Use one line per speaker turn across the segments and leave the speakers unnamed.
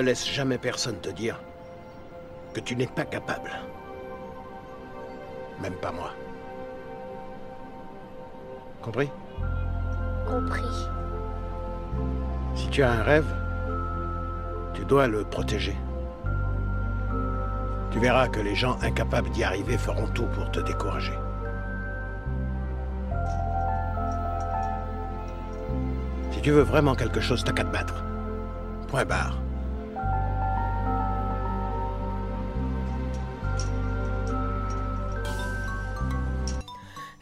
Ne laisse jamais personne te dire que tu n'es pas capable. Même pas moi. Compris?
Compris.
Si tu as un rêve, tu dois le protéger. Tu verras que les gens incapables d'y arriver feront tout pour te décourager. Si tu veux vraiment quelque chose, t'as qu'à te battre. Point barre.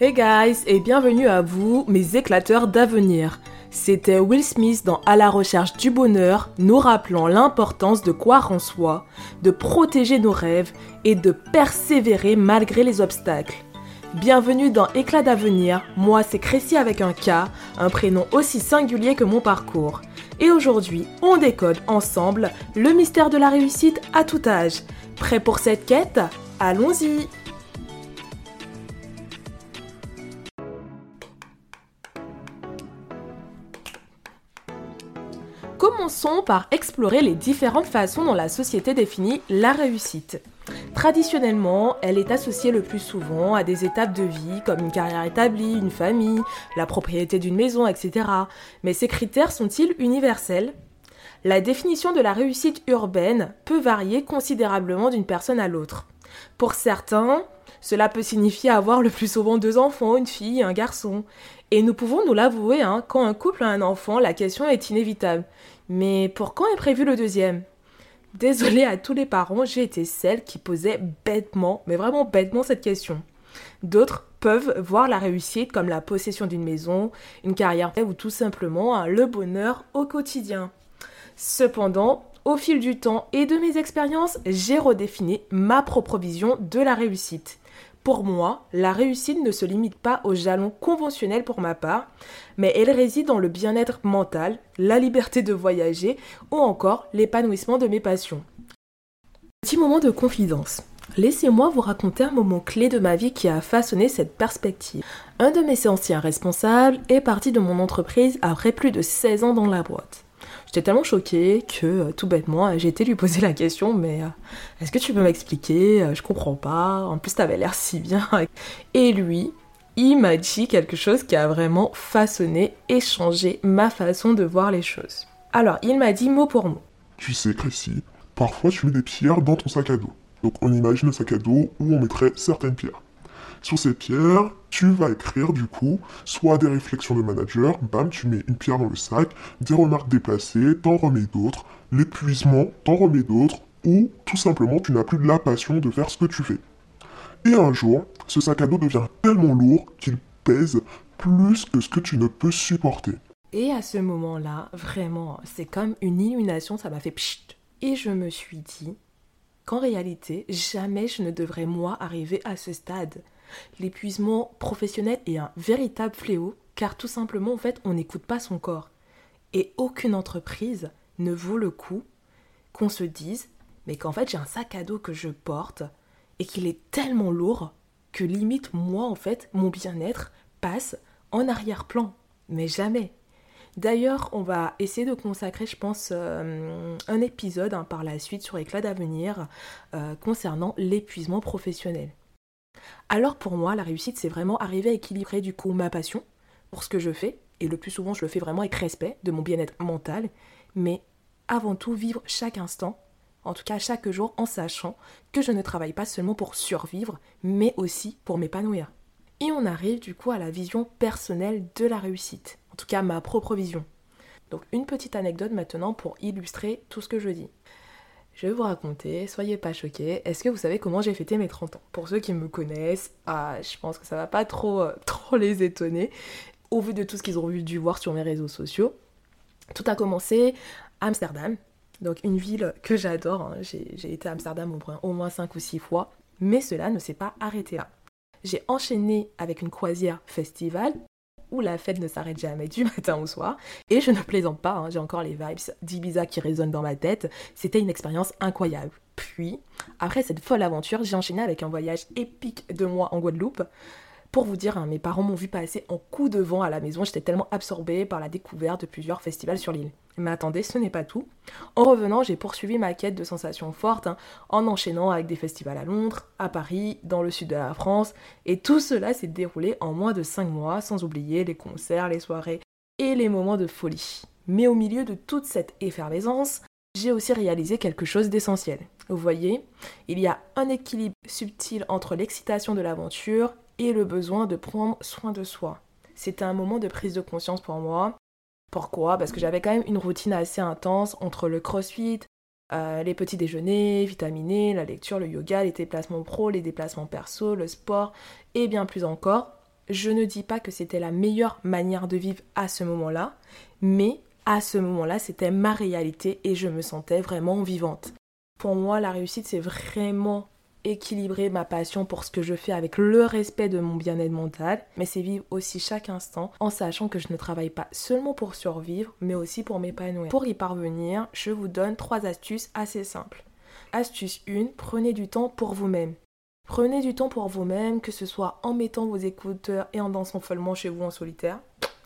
Hey guys, et bienvenue à vous, mes éclateurs d'avenir. C'était Will Smith dans À la recherche du bonheur, nous rappelant l'importance de croire en soi, de protéger nos rêves et de persévérer malgré les obstacles. Bienvenue dans Éclat d'avenir, moi c'est Crécy avec un K, un prénom aussi singulier que mon parcours. Et aujourd'hui, on décode ensemble le mystère de la réussite à tout âge. Prêt pour cette quête? Allons-y Commençons par explorer les différentes façons dont la société définit la réussite. Traditionnellement, elle est associée le plus souvent à des étapes de vie comme une carrière établie, une famille, la propriété d'une maison, etc. Mais ces critères sont-ils universels? La définition de la réussite urbaine peut varier considérablement d'une personne à l'autre. Pour certains, cela peut signifier avoir le plus souvent deux enfants, une fille et un garçon. Et nous pouvons nous l'avouer, hein, quand un couple a un enfant, la question est inévitable. Mais pour quand est prévu le deuxième? Désolée à tous les parents, j'ai été celle qui posait bêtement, mais vraiment bêtement cette question. D'autres peuvent voir la réussite comme la possession d'une maison, une carrière ou tout simplement hein, le bonheur au quotidien. Cependant, au fil du temps et de mes expériences, j'ai redéfini ma propre vision de la réussite. Pour moi, la réussite ne se limite pas aux jalons conventionnels pour ma part, mais elle réside dans le bien-être mental, la liberté de voyager ou encore l'épanouissement de mes passions. Petit moment de confidence. Laissez-moi vous raconter un moment clé de ma vie qui a façonné cette perspective. Un de mes anciens responsables est parti de mon entreprise après plus de 16 ans dans la boîte. J'étais tellement choquée que, euh, tout bêtement, j'ai été lui poser la question, mais euh, est-ce que tu peux m'expliquer euh, Je comprends pas. En plus, t'avais l'air si bien. Et lui, il m'a dit quelque chose qui a vraiment façonné et changé ma façon de voir les choses. Alors, il m'a dit mot pour mot.
Tu sais, Crécy, parfois tu mets des pierres dans ton sac à dos. Donc on imagine un sac à dos où on mettrait certaines pierres. Sur ces pierres, tu vas écrire du coup soit des réflexions de manager, bam, tu mets une pierre dans le sac, des remarques déplacées, t'en remets d'autres, l'épuisement, t'en remets d'autres, ou tout simplement tu n'as plus de la passion de faire ce que tu fais. Et un jour, ce sac à dos devient tellement lourd qu'il pèse plus que ce que tu ne peux supporter.
Et à ce moment-là, vraiment, c'est comme une illumination, ça m'a fait pchit. Et je me suis dit qu'en réalité, jamais je ne devrais moi arriver à ce stade. L'épuisement professionnel est un véritable fléau car tout simplement en fait on n'écoute pas son corps. Et aucune entreprise ne vaut le coup qu'on se dise mais qu'en fait j'ai un sac à dos que je porte et qu'il est tellement lourd que limite moi en fait mon bien-être passe en arrière-plan. Mais jamais. D'ailleurs, on va essayer de consacrer, je pense, euh, un épisode hein, par la suite sur Éclat d'avenir euh, concernant l'épuisement professionnel. Alors pour moi, la réussite, c'est vraiment arriver à équilibrer du coup ma passion pour ce que je fais, et le plus souvent je le fais vraiment avec respect de mon bien-être mental, mais avant tout vivre chaque instant, en tout cas chaque jour, en sachant que je ne travaille pas seulement pour survivre, mais aussi pour m'épanouir. Et on arrive du coup à la vision personnelle de la réussite, en tout cas ma propre vision. Donc une petite anecdote maintenant pour illustrer tout ce que je dis. Je vais vous raconter, soyez pas choqués. Est-ce que vous savez comment j'ai fêté mes 30 ans? Pour ceux qui me connaissent, ah, je pense que ça va pas trop, euh, trop les étonner. Au vu de tout ce qu'ils ont dû voir sur mes réseaux sociaux, tout a commencé à Amsterdam, donc une ville que j'adore. Hein. J'ai été à Amsterdam au au moins 5 ou 6 fois, mais cela ne s'est pas arrêté là. J'ai enchaîné avec une croisière festival où la fête ne s'arrête jamais du matin au soir. Et je ne plaisante pas, hein, j'ai encore les vibes d'Ibiza qui résonnent dans ma tête. C'était une expérience incroyable. Puis, après cette folle aventure, j'ai enchaîné avec un voyage épique de moi en Guadeloupe. Pour vous dire, hein, mes parents m'ont vu passer en coup de vent à la maison. J'étais tellement absorbée par la découverte de plusieurs festivals sur l'île. Mais attendez, ce n'est pas tout. En revenant, j'ai poursuivi ma quête de sensations fortes hein, en enchaînant avec des festivals à Londres, à Paris, dans le sud de la France, et tout cela s'est déroulé en moins de 5 mois, sans oublier les concerts, les soirées et les moments de folie. Mais au milieu de toute cette effervescence, j'ai aussi réalisé quelque chose d'essentiel. Vous voyez, il y a un équilibre subtil entre l'excitation de l'aventure et le besoin de prendre soin de soi. C'était un moment de prise de conscience pour moi. Pourquoi? Parce que j'avais quand même une routine assez intense entre le crossfit, euh, les petits déjeuners, vitaminés, la lecture, le yoga, les déplacements pro, les déplacements perso, le sport et bien plus encore. Je ne dis pas que c'était la meilleure manière de vivre à ce moment-là, mais à ce moment-là, c'était ma réalité et je me sentais vraiment vivante. Pour moi, la réussite, c'est vraiment équilibrer ma passion pour ce que je fais avec le respect de mon bien-être mental, mais c'est vivre aussi chaque instant en sachant que je ne travaille pas seulement pour survivre, mais aussi pour m'épanouir. Pour y parvenir, je vous donne trois astuces assez simples. Astuce 1, prenez du temps pour vous-même. Prenez du temps pour vous-même, que ce soit en mettant vos écouteurs et en dansant follement chez vous en solitaire,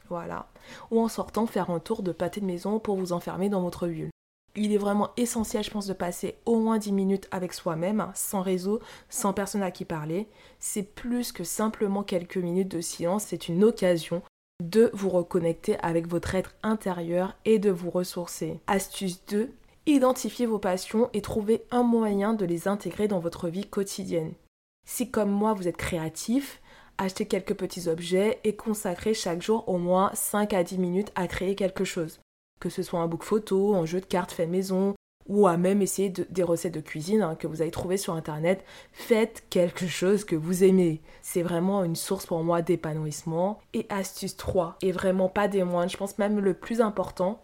voilà, ou en sortant faire un tour de pâté de maison pour vous enfermer dans votre bulle il est vraiment essentiel, je pense, de passer au moins 10 minutes avec soi-même, sans réseau, sans personne à qui parler. C'est plus que simplement quelques minutes de silence, c'est une occasion de vous reconnecter avec votre être intérieur et de vous ressourcer. Astuce 2, identifiez vos passions et trouvez un moyen de les intégrer dans votre vie quotidienne. Si comme moi vous êtes créatif, achetez quelques petits objets et consacrez chaque jour au moins 5 à 10 minutes à créer quelque chose que ce soit un book photo, un jeu de cartes fait maison, ou à même essayer des recettes de cuisine hein, que vous avez trouvées sur internet. Faites quelque chose que vous aimez. C'est vraiment une source pour moi d'épanouissement. Et astuce 3, et vraiment pas des moindres, je pense même le plus important,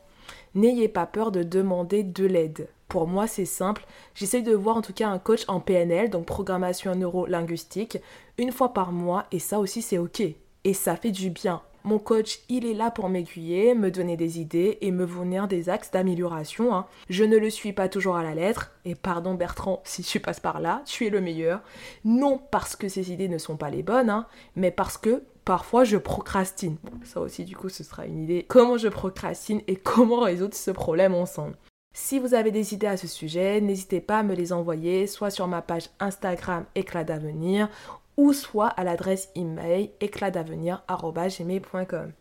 n'ayez pas peur de demander de l'aide. Pour moi, c'est simple. J'essaye de voir en tout cas un coach en PNL, donc programmation neuro-linguistique, une fois par mois, et ça aussi c'est ok. Et ça fait du bien. Mon coach, il est là pour m'aiguiller, me donner des idées et me fournir des axes d'amélioration. Hein. Je ne le suis pas toujours à la lettre, et pardon Bertrand si tu passes par là, tu es le meilleur. Non parce que ces idées ne sont pas les bonnes, hein, mais parce que parfois je procrastine. ça aussi du coup ce sera une idée comment je procrastine et comment résoudre ce problème ensemble? Si vous avez des idées à ce sujet, n'hésitez pas à me les envoyer soit sur ma page Instagram Éclat d'avenir ou soit à l'adresse email éclatdavenir.com.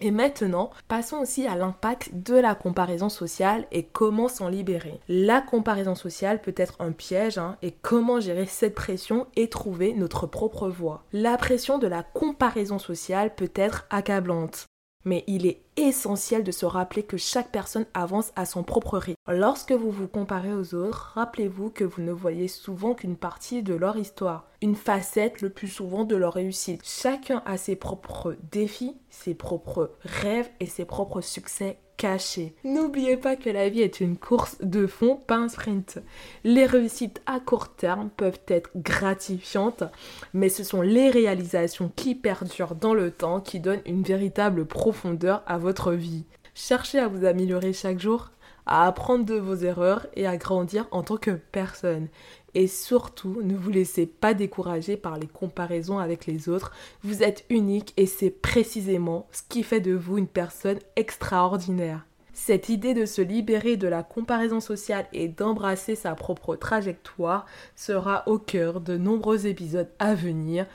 Et maintenant, passons aussi à l'impact de la comparaison sociale et comment s'en libérer. La comparaison sociale peut être un piège hein, et comment gérer cette pression et trouver notre propre voie. La pression de la comparaison sociale peut être accablante mais il est essentiel de se rappeler que chaque personne avance à son propre rythme. Lorsque vous vous comparez aux autres, rappelez-vous que vous ne voyez souvent qu'une partie de leur histoire, une facette le plus souvent de leur réussite. Chacun a ses propres défis, ses propres rêves et ses propres succès caché. N'oubliez pas que la vie est une course de fond, pas un sprint. Les réussites à court terme peuvent être gratifiantes, mais ce sont les réalisations qui perdurent dans le temps qui donnent une véritable profondeur à vie. Cherchez à vous améliorer chaque jour, à apprendre de vos erreurs et à grandir en tant que personne. Et surtout, ne vous laissez pas décourager par les comparaisons avec les autres. Vous êtes unique et c'est précisément ce qui fait de vous une personne extraordinaire. Cette idée de se libérer de la comparaison sociale et d'embrasser sa propre trajectoire sera au cœur de nombreux épisodes à venir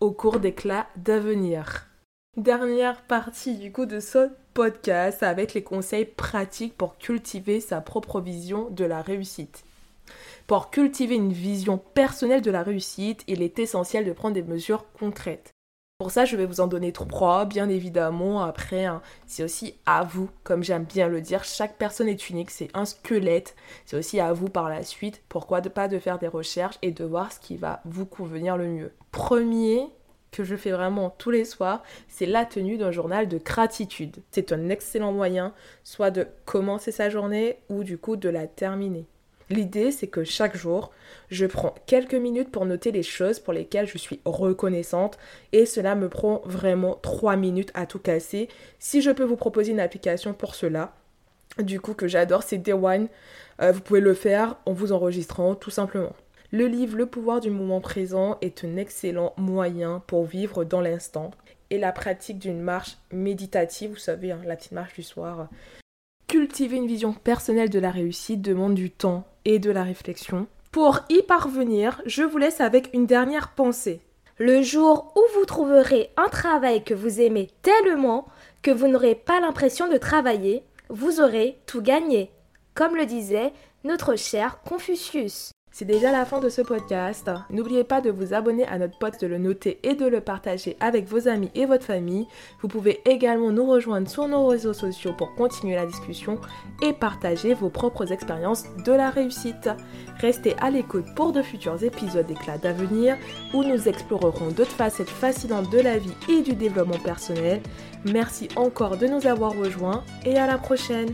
au cours d'éclats d'avenir. Dernière partie du coup de ce podcast avec les conseils pratiques pour cultiver sa propre vision de la réussite. Pour cultiver une vision personnelle de la réussite, il est essentiel de prendre des mesures concrètes. Pour ça, je vais vous en donner trois, bien évidemment. Après, hein, c'est aussi à vous, comme j'aime bien le dire, chaque personne est unique, c'est un squelette. C'est aussi à vous par la suite, pourquoi de pas de faire des recherches et de voir ce qui va vous convenir le mieux. Premier, que je fais vraiment tous les soirs, c'est la tenue d'un journal de gratitude. C'est un excellent moyen soit de commencer sa journée ou du coup de la terminer. L'idée, c'est que chaque jour, je prends quelques minutes pour noter les choses pour lesquelles je suis reconnaissante et cela me prend vraiment 3 minutes à tout casser. Si je peux vous proposer une application pour cela, du coup que j'adore, c'est Day One. Euh, vous pouvez le faire en vous enregistrant tout simplement. Le livre Le pouvoir du moment présent est un excellent moyen pour vivre dans l'instant et la pratique d'une marche méditative, vous savez, hein, la petite marche du soir, Cultiver une vision personnelle de la réussite demande du temps et de la réflexion. Pour y parvenir, je vous laisse avec une dernière pensée.
Le jour où vous trouverez un travail que vous aimez tellement que vous n'aurez pas l'impression de travailler, vous aurez tout gagné, comme le disait notre cher Confucius.
C'est déjà la fin de ce podcast. N'oubliez pas de vous abonner à notre pote, de le noter et de le partager avec vos amis et votre famille. Vous pouvez également nous rejoindre sur nos réseaux sociaux pour continuer la discussion et partager vos propres expériences de la réussite. Restez à l'écoute pour de futurs épisodes d'éclat d'avenir où nous explorerons d'autres facettes fascinantes de la vie et du développement personnel. Merci encore de nous avoir rejoints et à la prochaine.